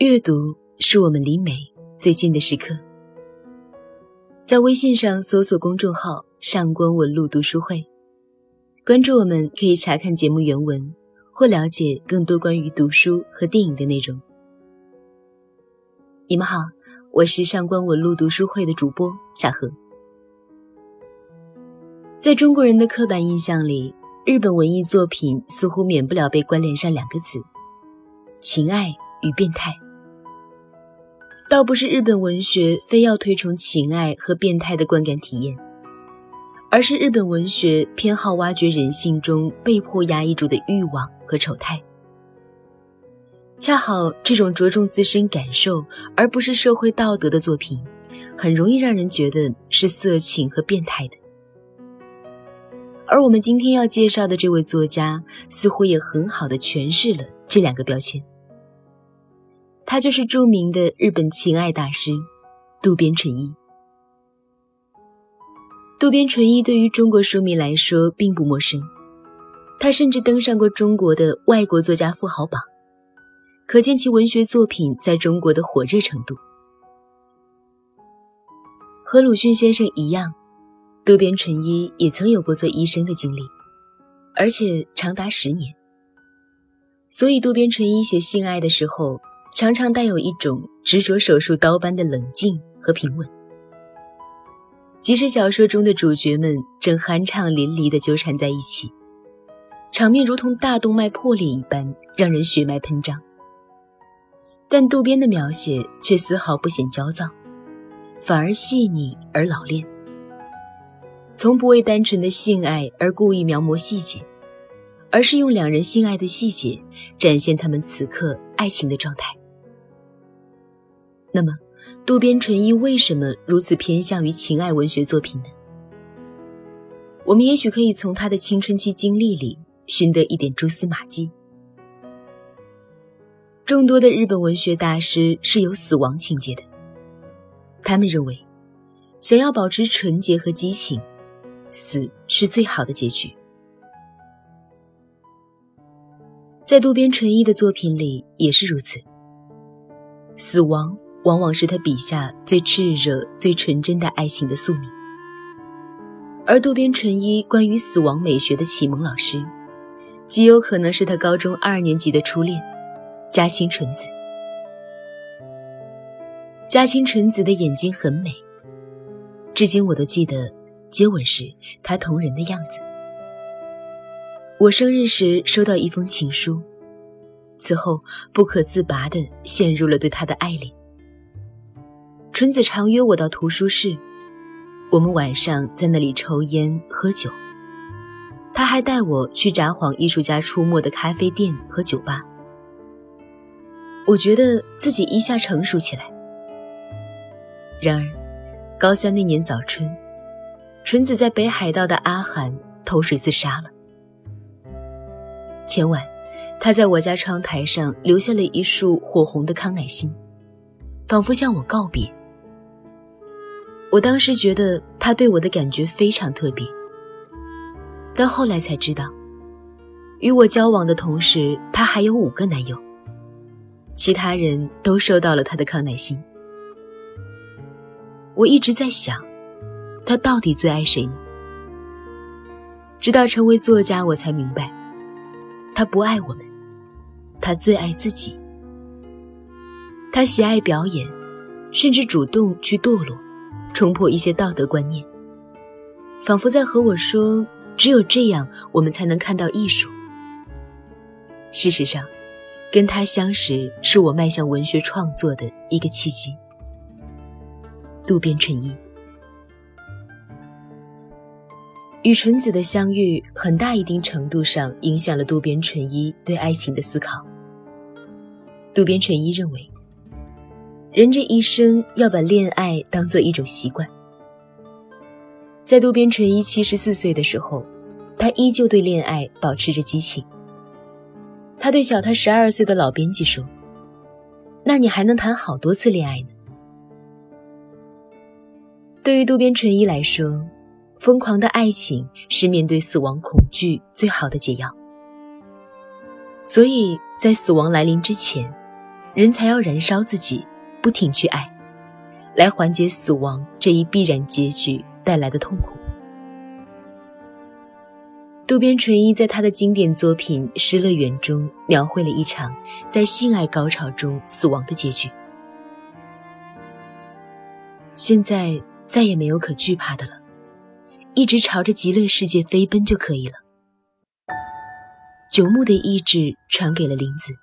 阅读是我们离美最近的时刻。在微信上搜索公众号“上官文露读书会”，关注我们可以查看节目原文或了解更多关于读书和电影的内容。你们好，我是上官文露读书会的主播小何。在中国人的刻板印象里，日本文艺作品似乎免不了被关联上两个词：情爱与变态。倒不是日本文学非要推崇情爱和变态的观感体验，而是日本文学偏好挖掘人性中被迫压抑住的欲望和丑态。恰好这种着重自身感受而不是社会道德的作品，很容易让人觉得是色情和变态的。而我们今天要介绍的这位作家，似乎也很好的诠释了这两个标签。他就是著名的日本情爱大师渡边淳一。渡边淳一对于中国书迷来说并不陌生，他甚至登上过中国的外国作家富豪榜，可见其文学作品在中国的火热程度。和鲁迅先生一样。渡边淳一也曾有过做医生的经历，而且长达十年。所以渡边淳一写性爱的时候，常常带有一种执着手术刀般的冷静和平稳。即使小说中的主角们正酣畅淋漓地纠缠在一起，场面如同大动脉破裂一般，让人血脉喷张，但渡边的描写却丝毫不显焦躁，反而细腻而老练。从不为单纯的性爱而故意描摹细节，而是用两人性爱的细节展现他们此刻爱情的状态。那么，渡边淳一为什么如此偏向于情爱文学作品呢？我们也许可以从他的青春期经历里寻得一点蛛丝马迹。众多的日本文学大师是有死亡情节的，他们认为，想要保持纯洁和激情。死是最好的结局。在渡边淳一的作品里也是如此。死亡往往是他笔下最炽热、最纯真的爱情的宿命。而渡边淳一关于死亡美学的启蒙老师，极有可能是他高中二年级的初恋，加清纯子。加清纯子的眼睛很美，至今我都记得。接吻时，他同人的样子。我生日时收到一封情书，此后不可自拔地陷入了对他的爱恋。纯子常约我到图书室，我们晚上在那里抽烟喝酒。他还带我去札幌艺术家出没的咖啡店和酒吧。我觉得自己一下成熟起来。然而，高三那年早春。纯子在北海道的阿寒投水自杀了。前晚，他在我家窗台上留下了一束火红的康乃馨，仿佛向我告别。我当时觉得他对我的感觉非常特别，但后来才知道，与我交往的同时，他还有五个男友，其他人都收到了他的康乃馨。我一直在想。他到底最爱谁呢？直到成为作家，我才明白，他不爱我们，他最爱自己。他喜爱表演，甚至主动去堕落，冲破一些道德观念，仿佛在和我说：只有这样，我们才能看到艺术。事实上，跟他相识是我迈向文学创作的一个契机。渡边淳一。与纯子的相遇，很大一定程度上影响了渡边淳一对爱情的思考。渡边淳一认为，人这一生要把恋爱当做一种习惯。在渡边淳一七十四岁的时候，他依旧对恋爱保持着激情。他对小他十二岁的老编辑说：“那你还能谈好多次恋爱呢。”对于渡边淳一来说，疯狂的爱情是面对死亡恐惧最好的解药，所以在死亡来临之前，人才要燃烧自己，不停去爱，来缓解死亡这一必然结局带来的痛苦。渡边淳一在他的经典作品《失乐园》中描绘了一场在性爱高潮中死亡的结局。现在再也没有可惧怕的了，一直朝着极乐世界飞奔就可以了。九牧的意志传给了林子，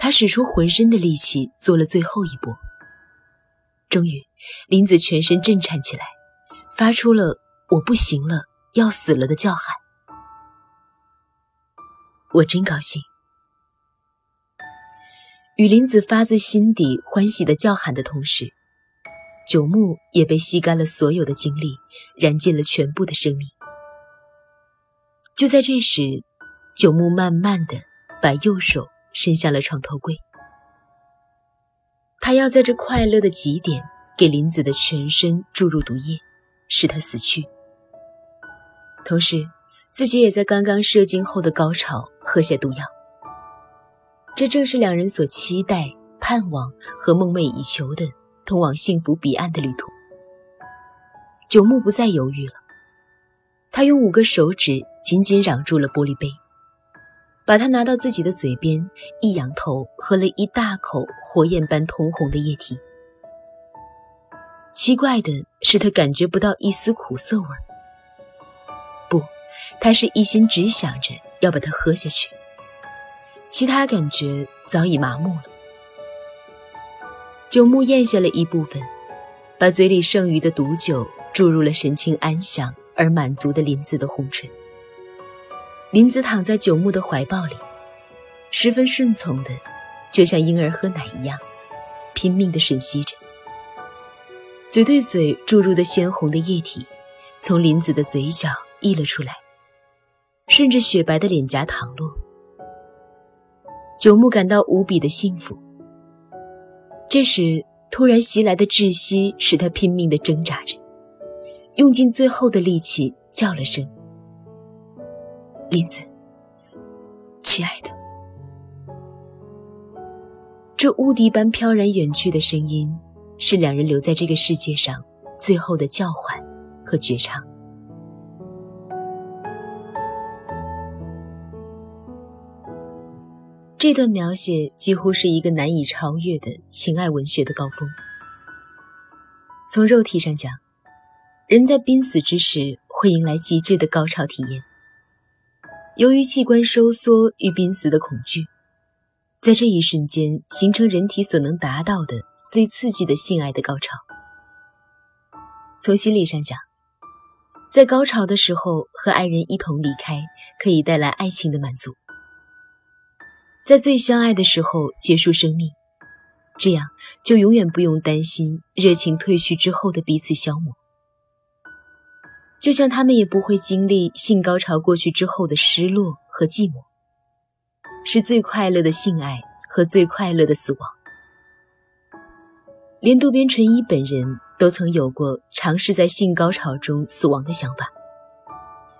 他使出浑身的力气做了最后一搏。终于，林子全身震颤起来，发出了“我不行了”。要死了的叫喊，我真高兴。与林子发自心底欢喜的叫喊的同时，九牧也被吸干了所有的精力，燃尽了全部的生命。就在这时，九牧慢慢的把右手伸向了床头柜，他要在这快乐的极点给林子的全身注入毒液，使他死去。同时，自己也在刚刚射精后的高潮喝下毒药。这正是两人所期待、盼望和梦寐以求的通往幸福彼岸的旅途。九牧不再犹豫了，他用五个手指紧紧嚷住了玻璃杯，把它拿到自己的嘴边，一仰头喝了一大口火焰般通红的液体。奇怪的是，他感觉不到一丝苦涩味儿。不，他是一心只想着要把它喝下去，其他感觉早已麻木了。九牧咽下了一部分，把嘴里剩余的毒酒注入了神情安详而满足的林子的红唇。林子躺在九牧的怀抱里，十分顺从的，就像婴儿喝奶一样，拼命的吮吸着，嘴对嘴注入的鲜红的液体，从林子的嘴角。溢了出来，顺着雪白的脸颊淌落。九牧感到无比的幸福。这时，突然袭来的窒息使他拼命地挣扎着，用尽最后的力气叫了声：“林子，亲爱的。”这无敌般飘然远去的声音，是两人留在这个世界上最后的叫唤和绝唱。这段描写几乎是一个难以超越的情爱文学的高峰。从肉体上讲，人在濒死之时会迎来极致的高潮体验。由于器官收缩与濒死的恐惧，在这一瞬间形成人体所能达到的最刺激的性爱的高潮。从心理上讲，在高潮的时候和爱人一同离开，可以带来爱情的满足。在最相爱的时候结束生命，这样就永远不用担心热情褪去之后的彼此消磨。就像他们也不会经历性高潮过去之后的失落和寂寞，是最快乐的性爱和最快乐的死亡。连渡边淳一本人都曾有过尝试在性高潮中死亡的想法，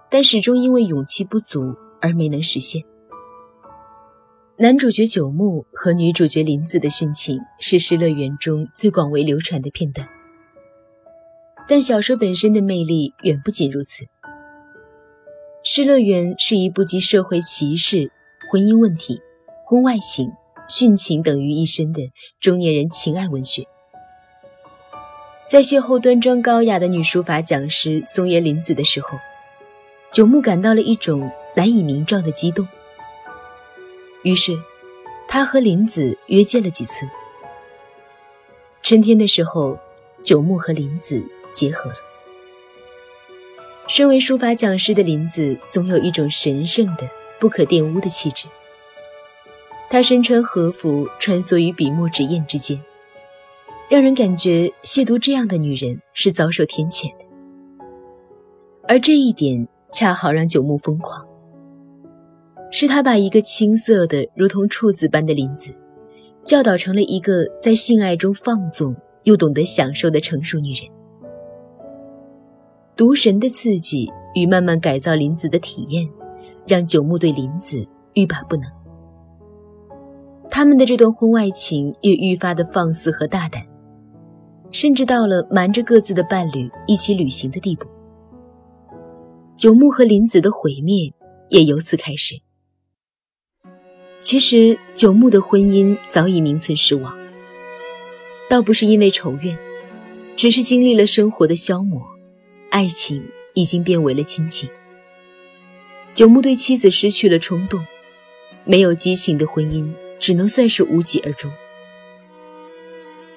但始终因为勇气不足而没能实现。男主角九牧和女主角林子的殉情是《失乐园》中最广为流传的片段，但小说本身的魅力远不仅如此。《失乐园》是一部集社会歧视、婚姻问题、婚外情、殉情等于一身的中年人情爱文学。在邂逅端庄高雅的女书法讲师松原林子的时候，九牧感到了一种难以名状的激动。于是，他和林子约见了几次。春天的时候，九牧和林子结合了。身为书法讲师的林子，总有一种神圣的、不可玷污的气质。她身穿和服，穿梭于笔墨纸砚之间，让人感觉亵渎这样的女人是遭受天谴的。而这一点，恰好让九牧疯狂。是他把一个青涩的如同处子般的林子，教导成了一个在性爱中放纵又懂得享受的成熟女人。毒神的刺激与慢慢改造林子的体验，让九牧对林子欲罢不能。他们的这段婚外情也愈发的放肆和大胆，甚至到了瞒着各自的伴侣一起旅行的地步。九牧和林子的毁灭也由此开始。其实，九牧的婚姻早已名存实亡，倒不是因为仇怨，只是经历了生活的消磨，爱情已经变为了亲情。九牧对妻子失去了冲动，没有激情的婚姻只能算是无疾而终。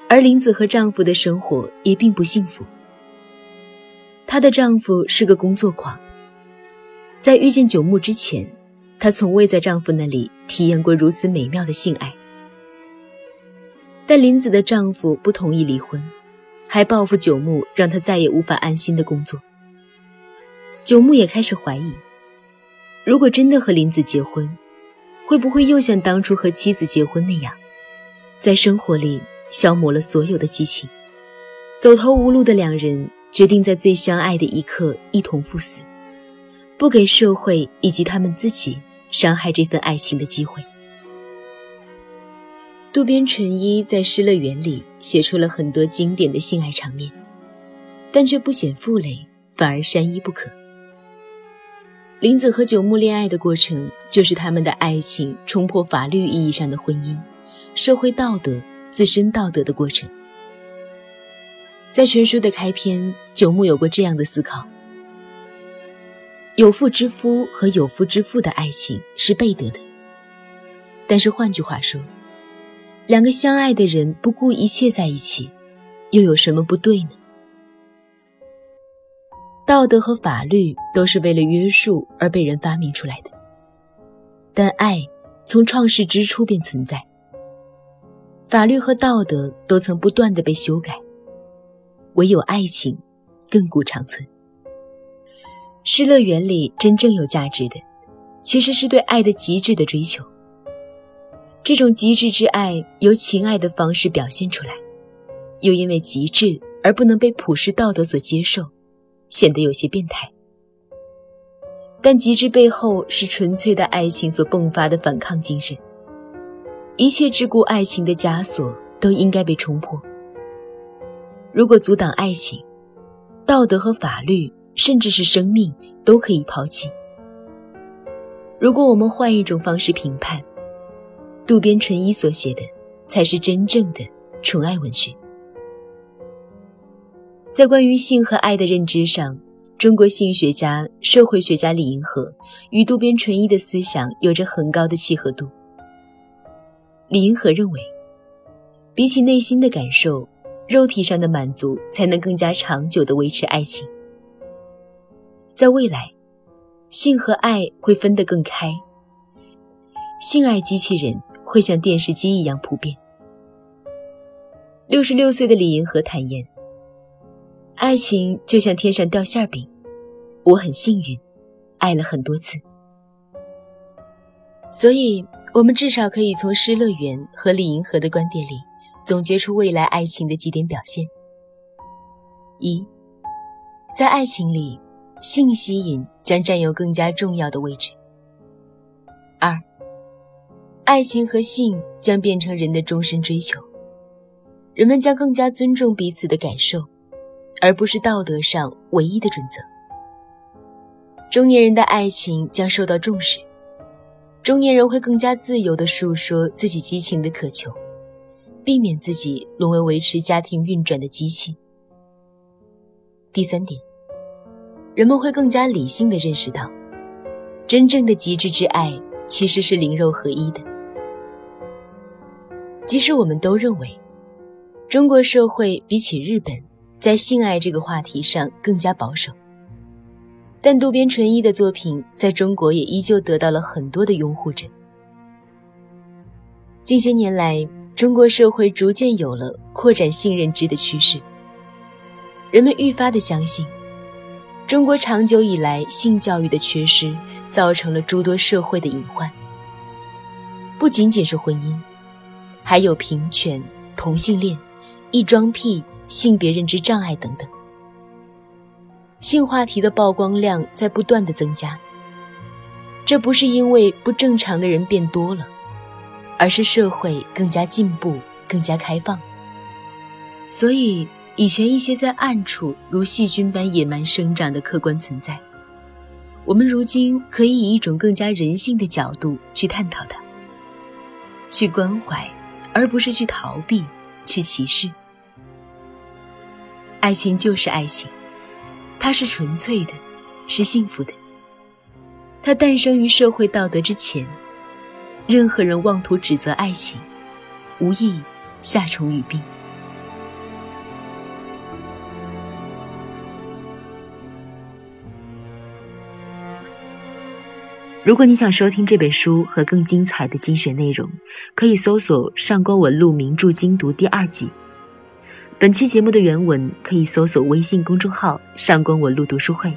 而林子和丈夫的生活也并不幸福。她的丈夫是个工作狂，在遇见九牧之前。她从未在丈夫那里体验过如此美妙的性爱，但林子的丈夫不同意离婚，还报复九牧，让他再也无法安心的工作。九牧也开始怀疑，如果真的和林子结婚，会不会又像当初和妻子结婚那样，在生活里消磨了所有的激情？走投无路的两人决定在最相爱的一刻一同赴死，不给社会以及他们自己。伤害这份爱情的机会。渡边淳一在《失乐园》里写出了很多经典的性爱场面，但却不显负累，反而山一不可。林子和九牧恋爱的过程，就是他们的爱情冲破法律意义上的婚姻、社会道德、自身道德的过程。在全书的开篇，九牧有过这样的思考。有妇之夫和有夫之妇的爱情是背德的，但是换句话说，两个相爱的人不顾一切在一起，又有什么不对呢？道德和法律都是为了约束而被人发明出来的，但爱从创世之初便存在。法律和道德都曾不断的被修改，唯有爱情亘古长存。《失乐园》里真正有价值的，其实是对爱的极致的追求。这种极致之爱由情爱的方式表现出来，又因为极致而不能被普世道德所接受，显得有些变态。但极致背后是纯粹的爱情所迸发的反抗精神。一切桎梏爱情的枷锁都应该被冲破。如果阻挡爱情，道德和法律。甚至是生命都可以抛弃。如果我们换一种方式评判，渡边淳一所写的才是真正的纯爱文学。在关于性和爱的认知上，中国性学家、社会学家李银河与渡边淳一的思想有着很高的契合度。李银河认为，比起内心的感受，肉体上的满足才能更加长久地维持爱情。在未来，性和爱会分得更开，性爱机器人会像电视机一样普遍。六十六岁的李银河坦言：“爱情就像天上掉馅饼，我很幸运，爱了很多次。所以，我们至少可以从《失乐园》和李银河的观点里，总结出未来爱情的几点表现：一，在爱情里。性吸引将占有更加重要的位置。二，爱情和性将变成人的终身追求，人们将更加尊重彼此的感受，而不是道德上唯一的准则。中年人的爱情将受到重视，中年人会更加自由地诉说自己激情的渴求，避免自己沦为维持家庭运转的机器。第三点。人们会更加理性地认识到，真正的极致之爱其实是灵肉合一的。即使我们都认为，中国社会比起日本在性爱这个话题上更加保守，但渡边淳一的作品在中国也依旧得到了很多的拥护者。近些年来，中国社会逐渐有了扩展性认知的趋势，人们愈发的相信。中国长久以来性教育的缺失，造成了诸多社会的隐患。不仅仅是婚姻，还有平权、同性恋、异装癖、性别认知障碍等等。性话题的曝光量在不断的增加。这不是因为不正常的人变多了，而是社会更加进步、更加开放。所以，以前一些在暗处如细菌般野蛮生长的客观存在，我们如今可以以一种更加人性的角度去探讨它，去关怀，而不是去逃避、去歧视。爱情就是爱情，它是纯粹的，是幸福的。它诞生于社会道德之前，任何人妄图指责爱情，无异下虫语病。如果你想收听这本书和更精彩的精选内容，可以搜索《上官文录名著精读》第二季。本期节目的原文可以搜索微信公众号“上官文录读书会”。